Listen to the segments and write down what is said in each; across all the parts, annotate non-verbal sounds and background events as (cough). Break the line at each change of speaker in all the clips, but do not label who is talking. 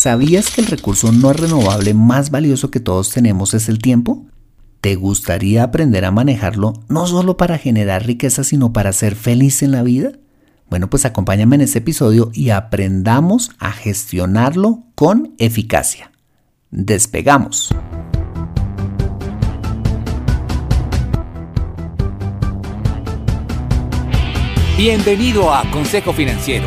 ¿sabías que el recurso no renovable más valioso que todos tenemos es el tiempo? ¿Te gustaría aprender a manejarlo no solo para generar riqueza, sino para ser feliz en la vida? Bueno, pues acompáñame en este episodio y aprendamos a gestionarlo con eficacia. Despegamos.
Bienvenido a Consejo Financiero,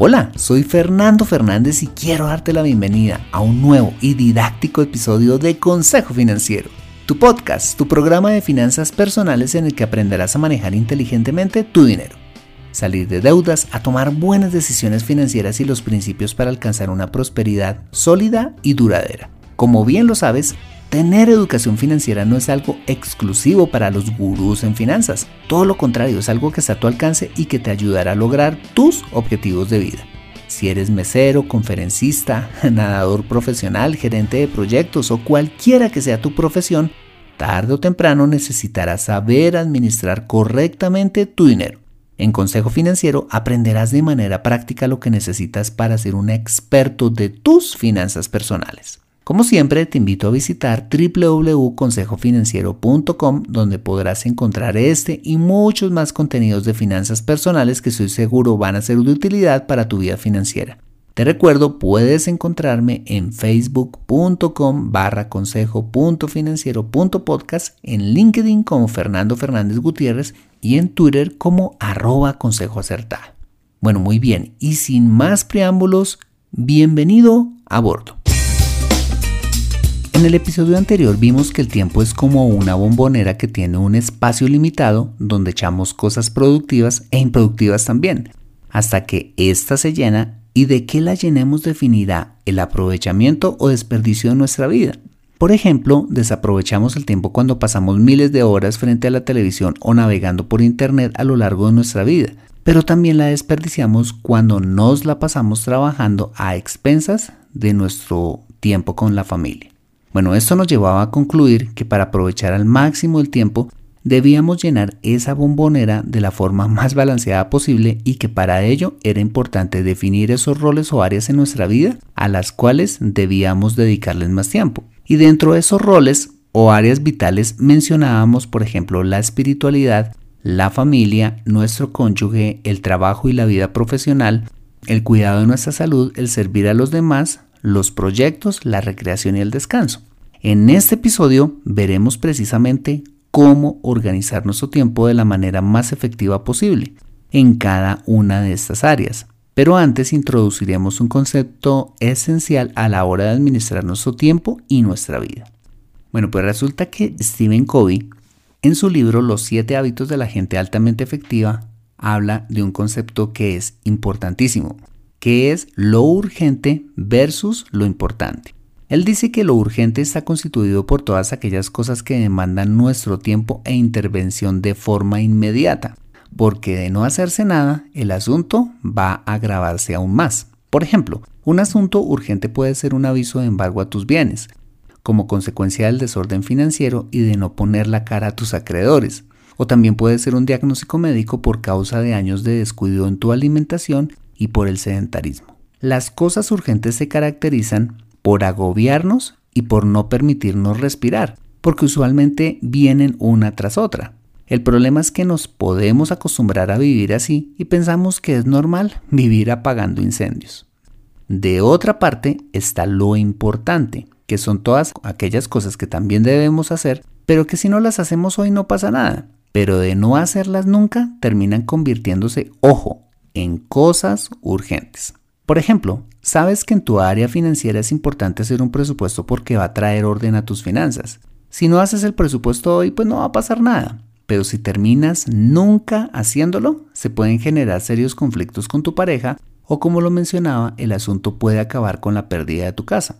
Hola, soy Fernando Fernández y quiero darte la bienvenida a un nuevo y didáctico episodio de Consejo Financiero tu podcast, tu programa de finanzas personales en el que aprenderás a manejar inteligentemente tu dinero, salir de deudas, a tomar buenas decisiones financieras y los principios para alcanzar una prosperidad sólida y duradera. Como bien lo sabes, Tener educación financiera no es algo exclusivo para los gurús en finanzas, todo lo contrario, es algo que está a tu alcance y que te ayudará a lograr tus objetivos de vida. Si eres mesero, conferencista, (laughs) nadador profesional, gerente de proyectos o cualquiera que sea tu profesión, tarde o temprano necesitarás saber administrar correctamente tu dinero. En Consejo Financiero aprenderás de manera práctica lo que necesitas para ser un experto de tus finanzas personales. Como siempre, te invito a visitar www.consejofinanciero.com donde podrás encontrar este y muchos más contenidos de finanzas personales que estoy seguro van a ser de utilidad para tu vida financiera. Te recuerdo, puedes encontrarme en facebook.com barra consejo.financiero.podcast, en LinkedIn como Fernando Fernández Gutiérrez y en Twitter como arroba. Bueno, muy bien, y sin más preámbulos, bienvenido a bordo. En el episodio anterior vimos que el tiempo es como una bombonera que tiene un espacio limitado donde echamos cosas productivas e improductivas también, hasta que ésta se llena y de qué la llenemos definirá el aprovechamiento o desperdicio de nuestra vida. Por ejemplo, desaprovechamos el tiempo cuando pasamos miles de horas frente a la televisión o navegando por internet a lo largo de nuestra vida, pero también la desperdiciamos cuando nos la pasamos trabajando a expensas de nuestro tiempo con la familia. Bueno, esto nos llevaba a concluir que para aprovechar al máximo el tiempo debíamos llenar esa bombonera de la forma (laughs) más balanceada posible y que para ello era importante definir esos roles o áreas en nuestra vida a las cuales debíamos dedicarles más tiempo. Y dentro de esos roles o áreas vitales mencionábamos, por ejemplo, la espiritualidad, la familia, nuestro cónyuge, el trabajo y la vida profesional, el cuidado de nuestra salud, el servir a los demás, los proyectos, la recreación y el descanso. En este episodio veremos precisamente cómo organizar nuestro tiempo de la manera más efectiva posible en cada una de estas áreas. Pero antes introduciremos un concepto esencial a la hora de administrar nuestro tiempo y nuestra vida. Bueno, pues resulta que Stephen Covey, en su libro Los siete hábitos de la gente altamente efectiva, habla de un concepto que es importantísimo, que es lo urgente versus lo importante. Él dice que lo urgente está constituido por todas aquellas cosas que demandan nuestro tiempo e intervención de forma inmediata, porque de no hacerse nada, el asunto va a agravarse aún más. Por ejemplo, un asunto urgente puede ser un aviso de embargo a tus bienes, como consecuencia del desorden financiero y de no poner la cara a tus acreedores. O también puede ser un diagnóstico médico por causa de años de descuido en tu alimentación y por el sedentarismo. Las cosas urgentes se caracterizan por agobiarnos y por no permitirnos respirar, porque usualmente vienen una tras otra. El problema es que nos podemos acostumbrar a vivir así y pensamos que es normal vivir apagando incendios. De otra parte está lo importante, que son todas aquellas cosas que también debemos hacer, pero que si no las hacemos hoy no pasa nada. Pero de no hacerlas nunca terminan convirtiéndose, ojo, en cosas urgentes. Por ejemplo, sabes que en tu área financiera es importante hacer un presupuesto porque va a traer orden a tus finanzas. Si no haces el presupuesto hoy, pues no va a pasar nada. pero si terminas nunca haciéndolo, se pueden generar serios conflictos con tu pareja o como lo mencionaba, el asunto puede acabar con la pérdida de tu casa.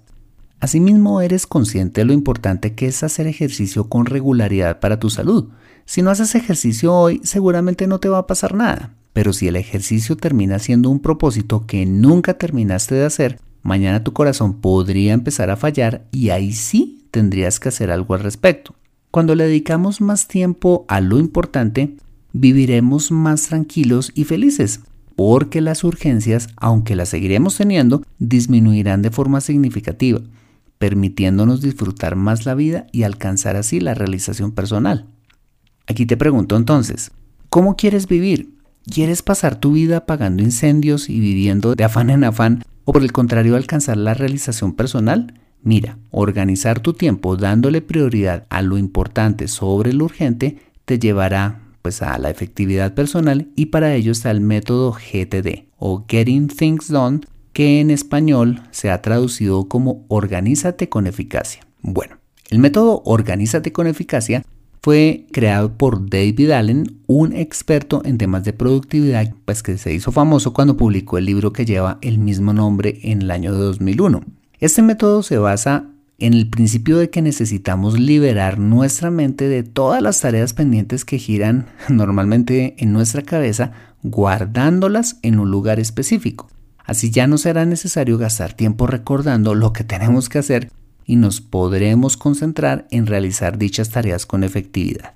Asimismo, eres consciente de lo importante que es hacer ejercicio con regularidad para tu salud. Si no haces ejercicio hoy, seguramente no te va a pasar nada. Pero si el ejercicio termina siendo un propósito que nunca terminaste de hacer, mañana tu corazón podría empezar a fallar y ahí sí tendrías que hacer algo al respecto. Cuando le dedicamos más tiempo a lo importante, viviremos más tranquilos y felices, porque las urgencias, aunque las seguiremos teniendo, disminuirán de forma significativa permitiéndonos disfrutar más la vida y alcanzar así la realización personal. Aquí te pregunto entonces, ¿cómo quieres vivir? ¿Quieres pasar tu vida apagando incendios y viviendo de afán en afán o por el contrario alcanzar la realización personal? Mira, organizar tu tiempo dándole prioridad a lo importante sobre lo urgente te llevará pues a la efectividad personal y para ello está el método GTD o Getting Things Done que en español se ha traducido como Organízate con eficacia. Bueno, el método Organízate con eficacia fue creado por David Allen, un experto en temas de productividad, pues que se hizo famoso cuando publicó el libro que lleva el mismo nombre en el año de 2001. Este método se basa en el principio de que necesitamos liberar nuestra mente de todas las tareas pendientes que giran (laughs) normalmente en nuestra cabeza, guardándolas en un lugar específico. Así ya no será necesario gastar tiempo recordando lo que tenemos que hacer y nos podremos concentrar en realizar dichas tareas con efectividad.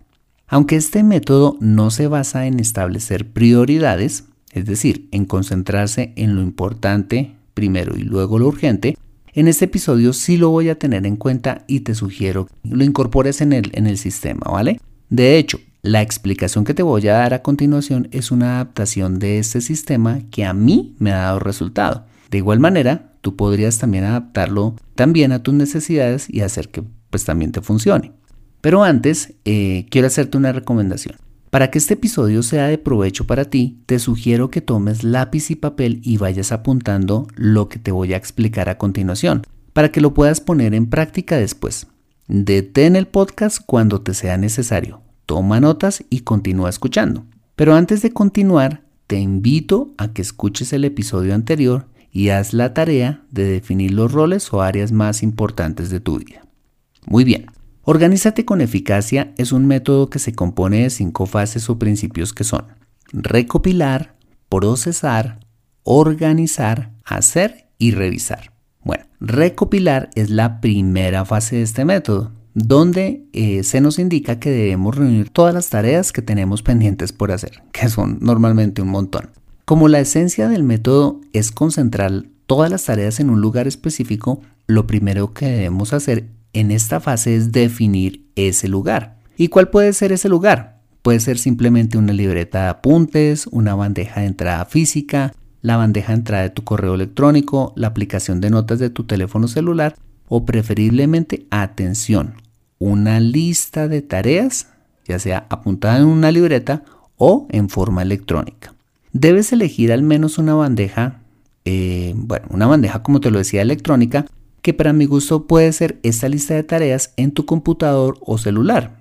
Aunque este método no se basa en establecer prioridades, es decir, en concentrarse en lo importante primero y luego lo urgente, en este episodio sí lo voy a tener en cuenta y te sugiero que lo incorpores en el, en el sistema, ¿vale? De hecho, la explicación que te voy a dar a continuación es una adaptación de este sistema que a mí me ha dado resultado. De igual manera, tú podrías también adaptarlo también a tus necesidades y hacer que pues también te funcione. Pero antes, eh, quiero hacerte una recomendación. Para que este episodio sea de provecho para ti, te sugiero que tomes lápiz y papel y vayas apuntando lo que te voy a explicar a continuación, para que lo puedas poner en práctica después. Detén el podcast cuando te sea necesario toma notas y continúa escuchando. Pero antes de continuar, te invito a que escuches el episodio anterior y haz la tarea de definir los roles o áreas más importantes de tu vida. Muy bien, Organízate con eficacia es un método que se compone de cinco fases o principios que son recopilar, procesar, organizar, hacer y revisar. Bueno, recopilar es la primera fase de este método donde eh, se nos indica que debemos reunir todas las tareas que tenemos pendientes por hacer, que son normalmente un montón. Como la esencia del método es concentrar todas las tareas en un lugar específico, lo primero que debemos hacer en esta fase es definir ese lugar. ¿Y cuál puede ser ese lugar? Puede ser simplemente una libreta de apuntes, una bandeja de entrada física, la bandeja de entrada de tu correo electrónico, la aplicación de notas de tu teléfono celular o preferiblemente atención, una lista de tareas, ya sea apuntada en una libreta o en forma electrónica. Debes elegir al menos una bandeja, eh, bueno, una bandeja como te lo decía electrónica, que para mi gusto puede ser esta lista de tareas en tu computador o celular.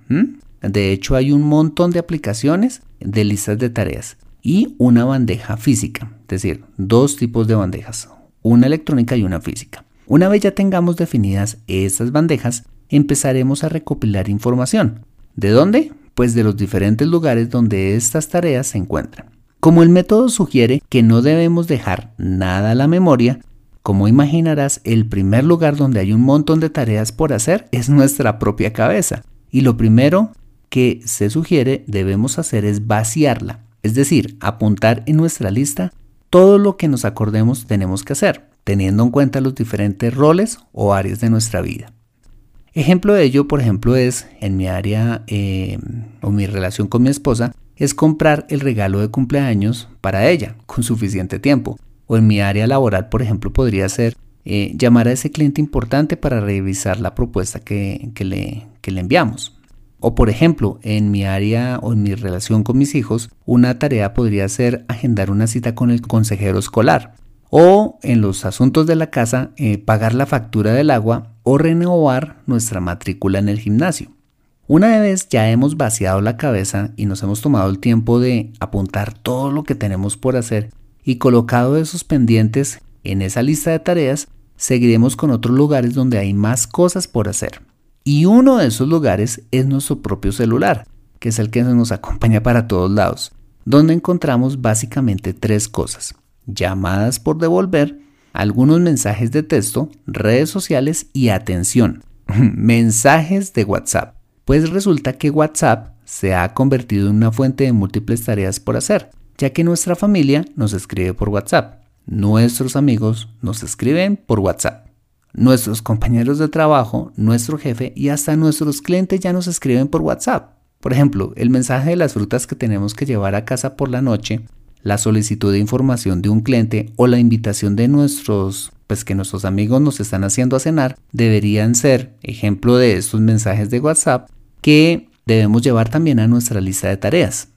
De hecho, hay un montón de aplicaciones de listas de tareas y una bandeja física, es decir, dos tipos de bandejas, una electrónica y una física. Una vez ya tengamos definidas estas bandejas, empezaremos a recopilar información. ¿De dónde? Pues de los diferentes lugares donde estas tareas se encuentran. Como el método sugiere que no debemos dejar nada a la memoria, como imaginarás, el primer lugar donde hay un montón de tareas por hacer es nuestra propia cabeza. Y lo primero que se sugiere debemos hacer es vaciarla, es decir, apuntar en nuestra lista todo lo que nos acordemos tenemos que hacer teniendo en cuenta los diferentes roles o áreas de nuestra vida. Ejemplo de ello, por ejemplo, es en mi área eh, o mi relación con mi esposa, es comprar el regalo de cumpleaños para ella con suficiente tiempo. O en mi área laboral, por ejemplo, podría ser eh, llamar a ese cliente importante para revisar la propuesta que, le, enviamos. O por ejemplo, en mi área o en mi relación con mis hijos, una tarea podría ser agendar una cita con el consejero escolar o en los asuntos de la casa eh, pagar la factura del agua o renovar nuestra matrícula en el gimnasio. Una vez ya hemos vaciado la cabeza y nos hemos tomado el tiempo de apuntar todo lo que tenemos por hacer y colocado esos pendientes en esa lista de tareas, seguiremos con otros lugares donde hay más cosas por hacer. Y uno de esos lugares es nuestro propio celular, que es el que nos acompaña para todos lados, donde encontramos básicamente tres cosas. Llamadas por devolver, algunos mensajes de texto, redes sociales y atención, (laughs) mensajes de WhatsApp. Pues resulta que WhatsApp se ha convertido en una fuente de múltiples tareas por hacer, ya que nuestra familia nos escribe por WhatsApp, nuestros amigos nos escriben por WhatsApp, nuestros compañeros de trabajo, nuestro jefe y hasta nuestros clientes ya nos escriben por WhatsApp. Por ejemplo, el mensaje de las frutas que tenemos que llevar a casa por la noche la solicitud de información de un cliente o la invitación de nuestros, pues que nuestros amigos nos están haciendo a cenar, deberían ser ejemplo de estos mensajes de WhatsApp que debemos llevar también a nuestra lista de tareas.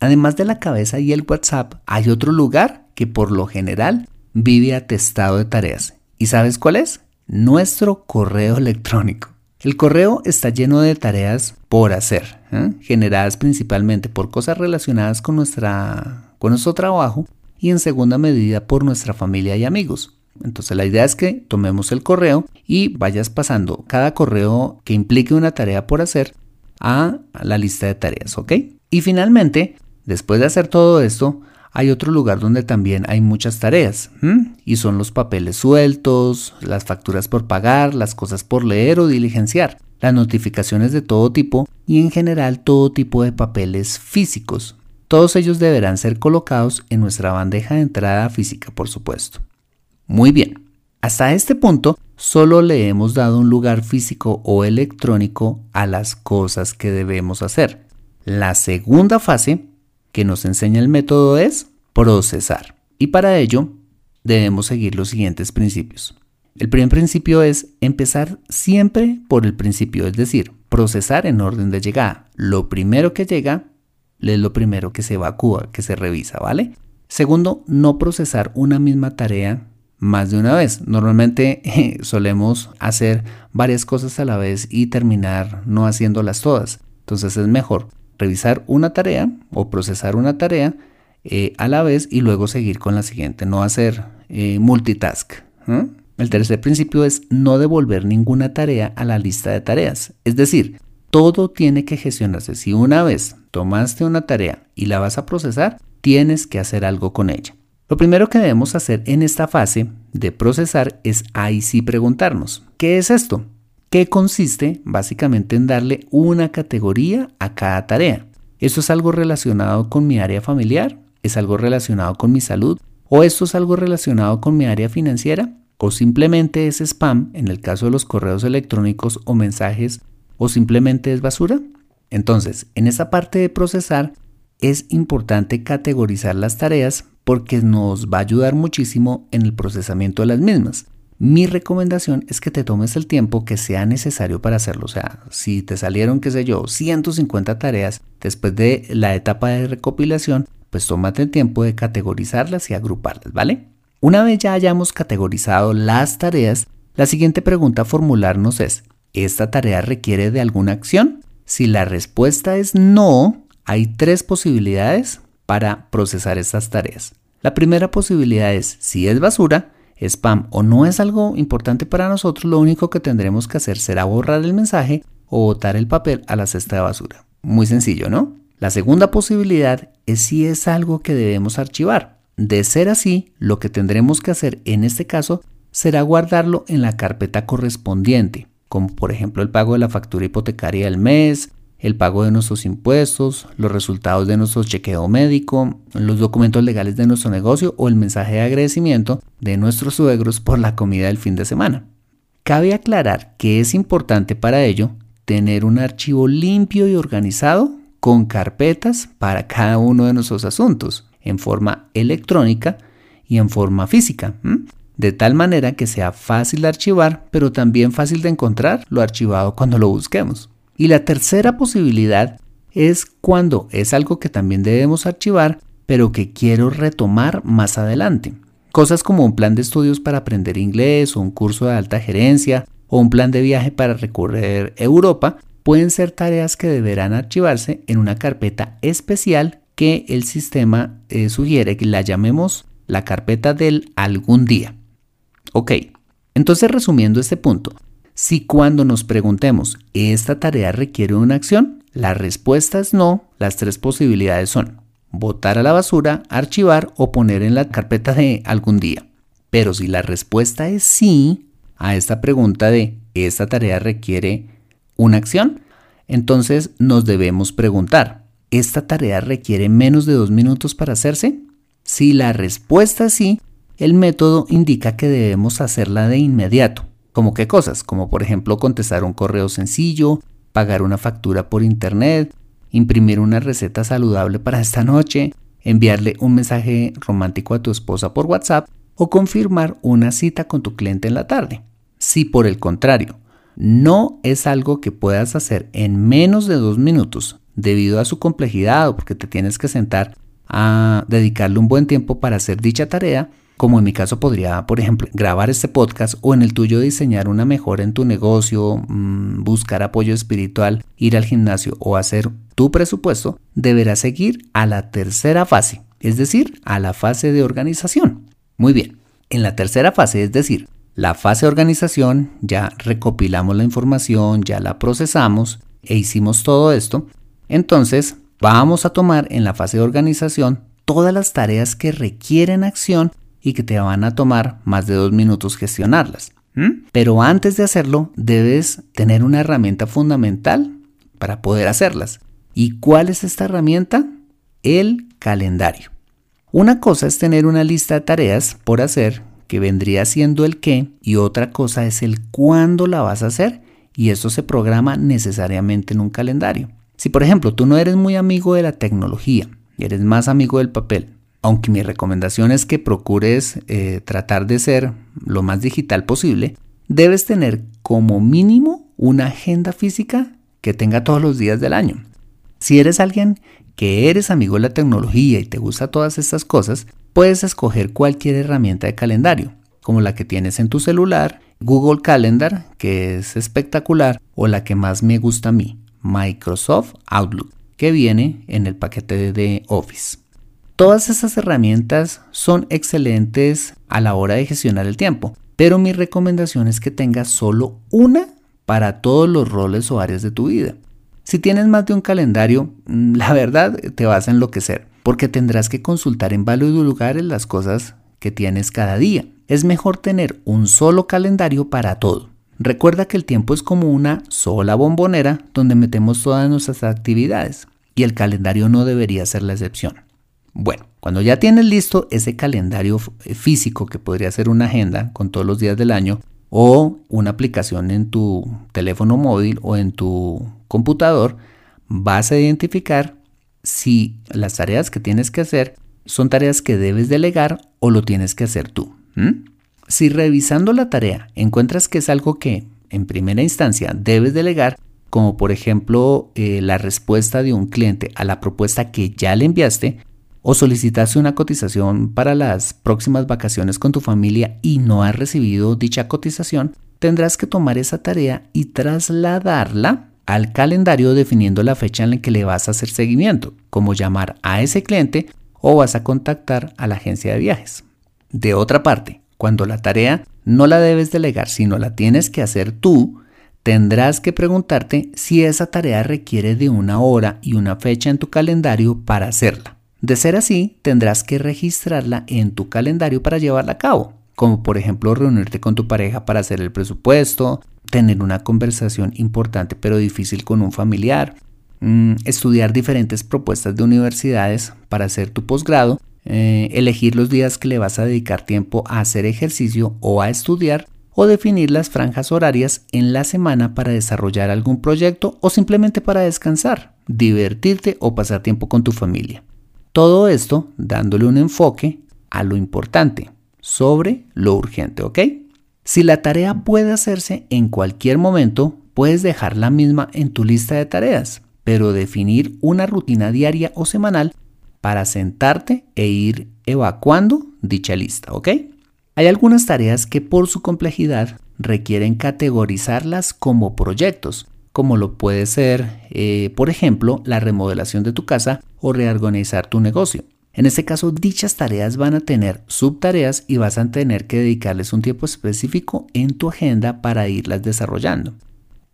Además de la cabeza y el WhatsApp, hay otro lugar que por lo general vive atestado de tareas. ¿Y sabes cuál es? Nuestro correo electrónico. El correo está lleno de tareas por hacer, generadas principalmente por cosas relacionadas con, nuestra, con nuestro trabajo y en segunda medida por nuestra familia y amigos. Entonces la idea es que tomemos el correo y vayas pasando cada correo que implique una tarea por hacer a la lista de tareas, ¿ok? Y finalmente, después de hacer todo esto, hay otro lugar donde también hay muchas tareas, y son los papeles sueltos, las facturas por pagar, las cosas por leer o diligenciar, las notificaciones de todo tipo y en general todo tipo de papeles físicos. Todos ellos deberán ser colocados en nuestra bandeja de entrada física, por supuesto. Muy bien, hasta este punto solo le hemos dado un lugar físico o electrónico a las cosas que debemos hacer. La segunda fase que nos enseña el método es procesar. Y para ello debemos seguir los siguientes principios. El primer principio es empezar siempre por el principio, es decir, procesar en orden de llegada. Lo primero que llega es lo primero que se evacúa, que se revisa, ¿vale? Segundo, no procesar una misma tarea más de una vez. Normalmente (laughs) solemos hacer varias cosas a la vez y terminar no haciéndolas todas. Entonces es mejor revisar una tarea o procesar una tarea eh, a la vez y luego seguir con la siguiente, no hacer eh, multitask. El tercer principio es no devolver ninguna tarea a la lista de tareas. Es decir, todo tiene que gestionarse. Si una vez tomaste una tarea y la vas a procesar, tienes que hacer algo con ella. Lo primero que debemos hacer en esta fase de procesar es ahí sí preguntarnos, ¿qué es esto? que consiste básicamente en darle una categoría a cada tarea. ¿Esto es algo relacionado con mi área familiar? ¿Es algo relacionado con mi salud? ¿O esto es algo relacionado con mi área financiera? ¿O simplemente es spam en el caso de los correos electrónicos o mensajes? ¿O simplemente es basura? Entonces, en esa parte de procesar es importante categorizar las tareas porque nos va a ayudar muchísimo en el procesamiento de las mismas. Mi recomendación es que te tomes el tiempo que sea necesario para hacerlo. O sea, si te salieron, qué sé yo, 150 tareas después de la etapa de recopilación, pues tómate el tiempo de categorizarlas y agruparlas, ¿vale? Una vez ya hayamos categorizado las tareas, la siguiente pregunta a formularnos es, ¿esta tarea requiere de alguna acción? Si la respuesta es no, hay tres posibilidades para procesar estas tareas. La primera posibilidad es, si es basura, spam o no es algo importante para nosotros, lo único que tendremos que hacer será borrar el mensaje o botar el papel a la cesta de basura. Muy sencillo, ¿no? La segunda posibilidad es si es algo que debemos archivar. De ser así, lo que tendremos que hacer en este caso será guardarlo en la carpeta correspondiente, como por ejemplo el pago de la factura hipotecaria del mes, el pago de nuestros impuestos, los resultados de nuestro chequeo médico, los documentos legales de nuestro negocio o el mensaje de agradecimiento de nuestros suegros por la comida del fin de semana. Cabe aclarar que es importante para ello tener un archivo limpio y organizado con carpetas para cada uno de nuestros asuntos, en forma electrónica y en forma física, de tal manera que sea fácil de archivar, pero también fácil de encontrar lo archivado cuando lo busquemos. Y la tercera posibilidad es cuando es algo que también debemos archivar, pero que quiero retomar más adelante. Cosas como un plan de estudios para aprender inglés o un curso de alta gerencia o un plan de viaje para recorrer Europa, pueden ser tareas que deberán archivarse en una carpeta especial que el sistema eh, sugiere que la llamemos la carpeta del algún día. Ok, entonces resumiendo este punto, si cuando nos preguntemos, ¿esta tarea requiere una acción? La respuesta es no, las tres posibilidades son botar a la basura, archivar o poner en la carpeta de algún día. Pero si la respuesta es sí a esta pregunta de ¿esta tarea requiere una acción? Entonces nos debemos preguntar, ¿esta tarea requiere menos de dos minutos para hacerse? Si la respuesta es sí, el método indica que debemos hacerla de inmediato. ¿Como qué cosas? Como por ejemplo contestar un correo sencillo, pagar una factura por internet, imprimir una receta saludable para esta noche, enviarle un mensaje romántico a tu esposa por WhatsApp o confirmar una cita con tu cliente en la tarde. Si por el contrario, no es algo que puedas hacer en menos de dos minutos debido a su complejidad o porque te tienes que sentar a dedicarle un buen tiempo para hacer dicha tarea, como en mi caso podría, por ejemplo, grabar este podcast o en el tuyo diseñar una mejora en tu negocio, mm, buscar apoyo espiritual, ir al gimnasio o hacer tu presupuesto, deberás seguir a la tercera fase, es decir, a la fase de organización. Muy bien, en la tercera fase, es decir, la fase de organización, ya recopilamos la información, ya la procesamos e hicimos todo esto, entonces vamos a tomar en la fase de organización todas las tareas que requieren acción y que te van a tomar más de dos minutos gestionarlas. Pero antes de hacerlo, debes tener una herramienta fundamental para poder hacerlas. ¿Y cuál es esta herramienta? El calendario. Una cosa es tener una lista de tareas por hacer, que vendría siendo el qué, y otra cosa es el cuándo la vas a hacer, y eso se programa necesariamente en un calendario. Si por ejemplo tú no eres muy amigo de la tecnología, eres más amigo del papel, aunque mi recomendación es que procures eh, tratar de ser lo más digital posible, debes tener como mínimo una agenda física que tenga todos los días del año. Si eres alguien que eres amigo de la tecnología y te gusta todas estas cosas, puedes escoger cualquier herramienta de calendario, como la que tienes en tu celular, Google Calendar, que es espectacular, o la que más me gusta a mí, Microsoft Outlook, que viene en el paquete de Office. Todas esas herramientas son excelentes a la hora de gestionar el tiempo, pero mi recomendación es que tengas solo una para todos los roles o áreas de tu vida. Si tienes más de un calendario, mm, la verdad te vas a enloquecer, porque tendrás que consultar en varios lugares las cosas que tienes cada día. Es mejor tener un solo calendario para todo. Recuerda que el tiempo es como una sola bombonera donde metemos todas nuestras actividades y el calendario no debería ser la excepción. Bueno, cuando ya tienes listo ese calendario eh, físico que podría ser una agenda con todos los días del año o una aplicación en tu teléfono móvil o en tu computador, vas a identificar si las tareas que tienes que hacer son tareas que debes delegar o lo tienes que hacer tú. Si revisando la tarea encuentras que es algo que en primera instancia debes delegar, como por ejemplo eh, la respuesta de un cliente a la propuesta que ya le enviaste, o solicitaste una cotización para las próximas vacaciones con tu familia y no has recibido dicha cotización, tendrás que tomar esa tarea y trasladarla al calendario definiendo la fecha en la que le vas a hacer seguimiento, como llamar a ese cliente o vas a contactar a la agencia de viajes. De otra parte, cuando la tarea no la debes delegar, sino la tienes que hacer tú, tendrás que preguntarte si esa tarea requiere de una hora y una fecha en tu calendario para hacerla. De ser así, tendrás que registrarla en tu calendario para llevarla a cabo, como por ejemplo reunirte con tu pareja para hacer el presupuesto, tener una conversación importante pero difícil con un familiar, mm, estudiar diferentes propuestas de universidades para hacer tu posgrado, eh, elegir los días que le vas a dedicar tiempo a hacer ejercicio o a estudiar, o definir las franjas horarias en la semana para desarrollar algún proyecto o simplemente para descansar, divertirte o pasar tiempo con tu familia. Todo esto dándole un enfoque a lo importante sobre lo urgente, ¿ok? Si la tarea puede hacerse en cualquier momento, puedes dejar la misma en tu lista de tareas, pero definir una rutina diaria o semanal para sentarte e ir evacuando dicha lista, ¿ok? Hay algunas tareas que por su complejidad requieren categorizarlas como proyectos como lo puede ser, eh, por ejemplo, la remodelación de tu casa o reorganizar tu negocio. En este caso, dichas tareas van a tener subtareas y vas a tener que dedicarles un tiempo específico en tu agenda para irlas desarrollando.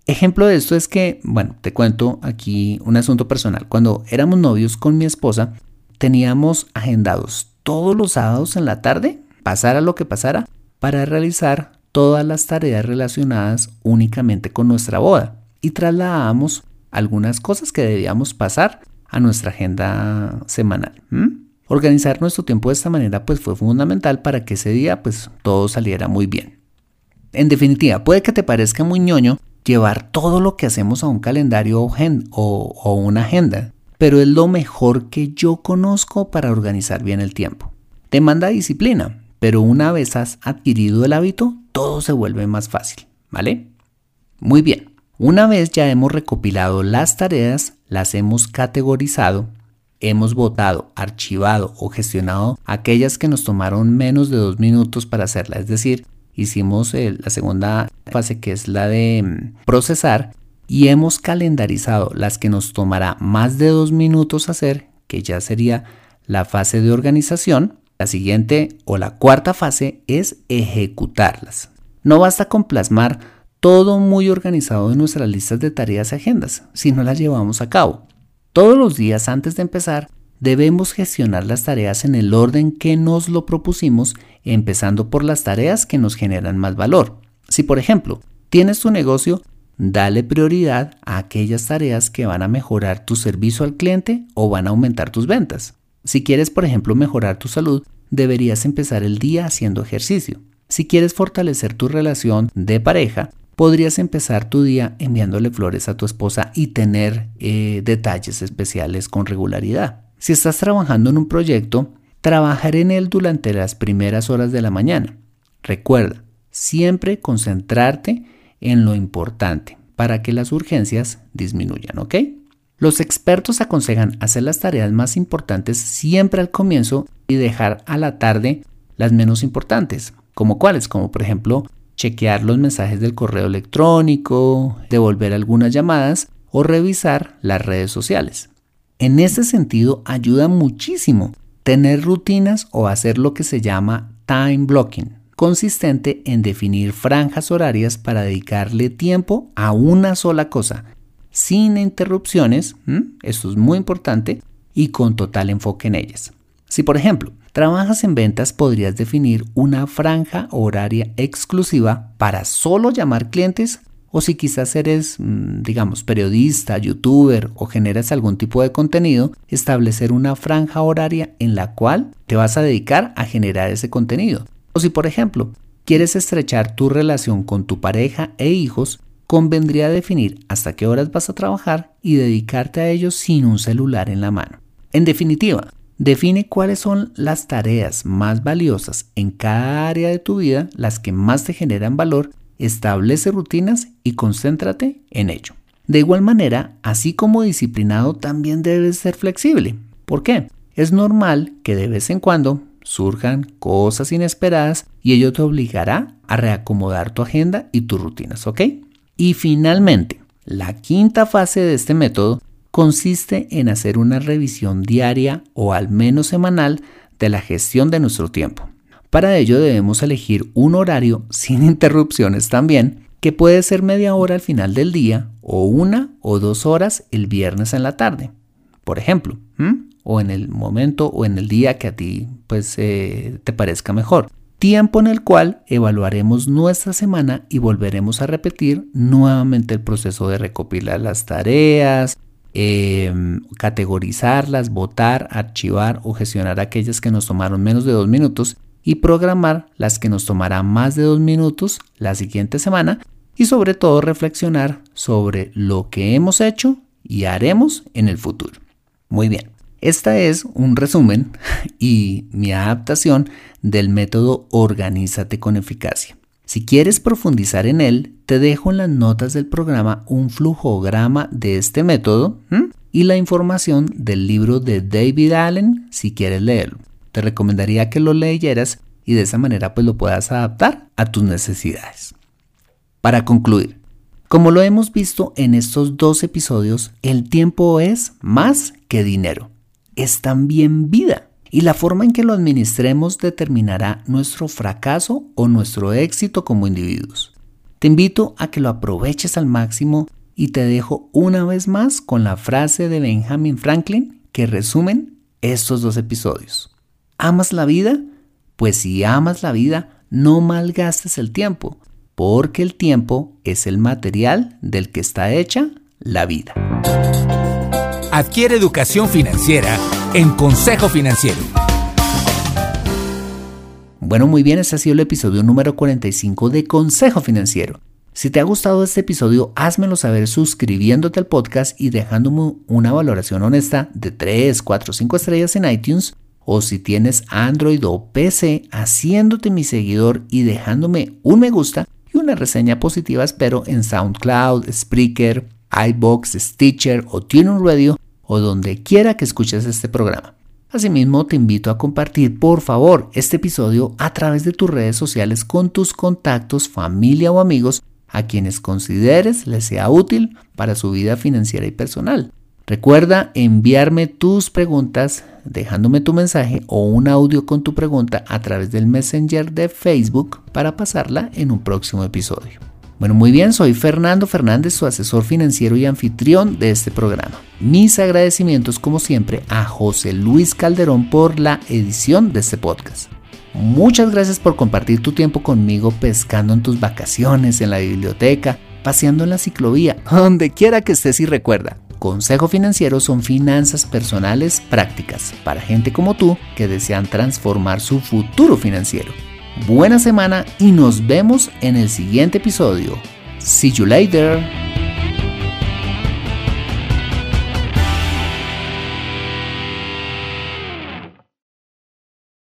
Ejemplo de esto es que, bueno, te cuento aquí un asunto personal. Cuando éramos novios con mi esposa, teníamos agendados todos los sábados en la tarde, pasara lo que pasara, para realizar todas las tareas relacionadas únicamente con nuestra boda y trasladábamos algunas cosas que debíamos pasar a nuestra agenda semanal. Organizar nuestro tiempo de esta manera pues fue fundamental para que ese día pues todo saliera muy bien. En definitiva, puede que te parezca muy ñoño llevar todo lo que hacemos a un calendario o, una agenda, pero es lo mejor que yo conozco para organizar bien el tiempo. Demanda disciplina, pero una vez has adquirido el hábito, todo se vuelve más fácil, ¿vale? Muy bien, una vez ya hemos recopilado las tareas, las hemos categorizado, hemos votado, archivado o gestionado aquellas que nos tomaron menos de dos minutos para hacerla, es decir, hicimos la segunda fase que es la de mm, procesar y hemos calendarizado las que nos tomará más de dos minutos hacer, que ya sería la fase de organización, la siguiente o la cuarta fase es ejecutarlas. No basta con plasmar todo muy organizado en nuestras listas de tareas y agendas, si no las llevamos a cabo. Todos los días antes de empezar, debemos gestionar las tareas en el orden que nos lo propusimos, empezando por las tareas que nos generan más valor. Si por ejemplo, tienes tu negocio, dale prioridad a aquellas tareas que van a mejorar tu servicio al cliente o van a aumentar tus ventas. Si quieres, por ejemplo, mejorar tu salud, deberías empezar el día haciendo ejercicio. Si quieres fortalecer tu relación de pareja, podrías empezar tu día enviándole flores a tu esposa y tener eh, detalles especiales con regularidad. Si estás trabajando en un proyecto, trabajar en él durante las primeras horas de la mañana. Recuerda, siempre concentrarte en lo importante para que las urgencias disminuyan, ¿ok? Los expertos aconsejan hacer las tareas más importantes siempre al comienzo y dejar a la tarde las menos importantes, como cuáles, como por ejemplo chequear los mensajes del correo electrónico, devolver algunas llamadas o revisar las redes sociales. En ese sentido ayuda muchísimo tener rutinas o hacer lo que se llama time blocking, consistente en definir franjas horarias para dedicarle tiempo a una sola cosa, sin interrupciones, esto es muy importante, y con total enfoque en ellas. Si por ejemplo trabajas en ventas, podrías definir una franja horaria exclusiva para solo llamar clientes o si quizás eres, mm, digamos, periodista, youtuber o generas algún tipo de contenido, establecer una franja horaria en la cual te vas a dedicar a generar ese contenido. O si, por ejemplo, quieres estrechar tu relación con tu pareja e hijos, convendría definir hasta qué horas vas a trabajar y dedicarte a ellos sin un celular en la mano. En definitiva, define cuáles son las tareas más valiosas en cada área de tu vida, las que más te generan valor, establece rutinas y concéntrate en ello. De igual manera, así como disciplinado, también debes ser flexible. ¿Por qué? Es normal que de vez en cuando surjan cosas inesperadas y ello te obligará a reacomodar tu agenda y tus rutinas, ¿ok? Y finalmente, la quinta fase de este método consiste en hacer una revisión diaria o al menos semanal de la gestión de nuestro tiempo. Para ello debemos elegir un horario sin (laughs) interrupciones también, que puede ser media hora al final del día o una o dos horas el viernes en la tarde, por ejemplo, o en el momento o en el día que a ti pues eh, te parezca mejor tiempo en el cual evaluaremos nuestra semana y volveremos a repetir nuevamente el proceso de recopilar las tareas, em, categorizarlas, votar, archivar o gestionar aquellas que nos tomaron menos de dos minutos y programar las que nos tomará más de dos minutos la siguiente semana y sobre todo reflexionar sobre lo que hemos hecho y haremos en el futuro. Muy bien. Esta es un resumen (laughs) y mi adaptación del método Organízate con eficacia. Si quieres profundizar en él, te dejo en las notas del programa un flujograma de este método y la información del libro de David Allen si quieres leerlo. Te recomendaría que lo leyeras y de esa manera pues lo puedas adaptar a tus necesidades. Para concluir, Como lo hemos visto en estos dos episodios, el tiempo es más que dinero. Es también vida. Y la forma en que lo administremos determinará nuestro fracaso o nuestro éxito como individuos. Te invito a que lo aproveches al máximo y te dejo una vez más con la frase de Benjamin Franklin que resumen estos dos episodios. ¿Amas la vida? Pues si amas la vida, no malgastes el tiempo, porque el tiempo es el material del que está hecha la vida.
Adquiere educación financiera en Consejo Financiero.
Bueno, muy bien, este ha sido el episodio número 45 de Consejo Financiero. Si te ha gustado este episodio, házmelo saber suscribiéndote al podcast y dejándome una valoración honesta de 3, 4, 5 estrellas en iTunes o si tienes Android o PC, haciéndote mi seguidor y dejándome un me gusta una reseña positiva espero en SoundCloud, Spreaker, iBox, Stitcher o TuneIn Radio o donde quiera que escuches este programa. Asimismo, te invito a compartir, por favor, este episodio a través de tus redes sociales con tus contactos, familia o amigos a quienes consideres les sea útil para su vida financiera y personal. Recuerda enviarme tus preguntas dejándome tu mensaje o un audio con tu pregunta a través del Messenger de Facebook para pasarla en un próximo episodio. Bueno, muy bien, soy Fernando Fernández, su asesor financiero y anfitrión de este programa. Mis agradecimientos, como siempre, a José Luis Calderón por la edición de este podcast. Muchas gracias por compartir tu tiempo conmigo pescando en tus vacaciones, en la biblioteca, paseando en la ciclovía, (laughs) donde quiera que estés y recuerda. Consejo Financiero son finanzas personales prácticas para gente como tú que desean transformar su futuro financiero. Buena semana y nos vemos en el siguiente episodio. See you later.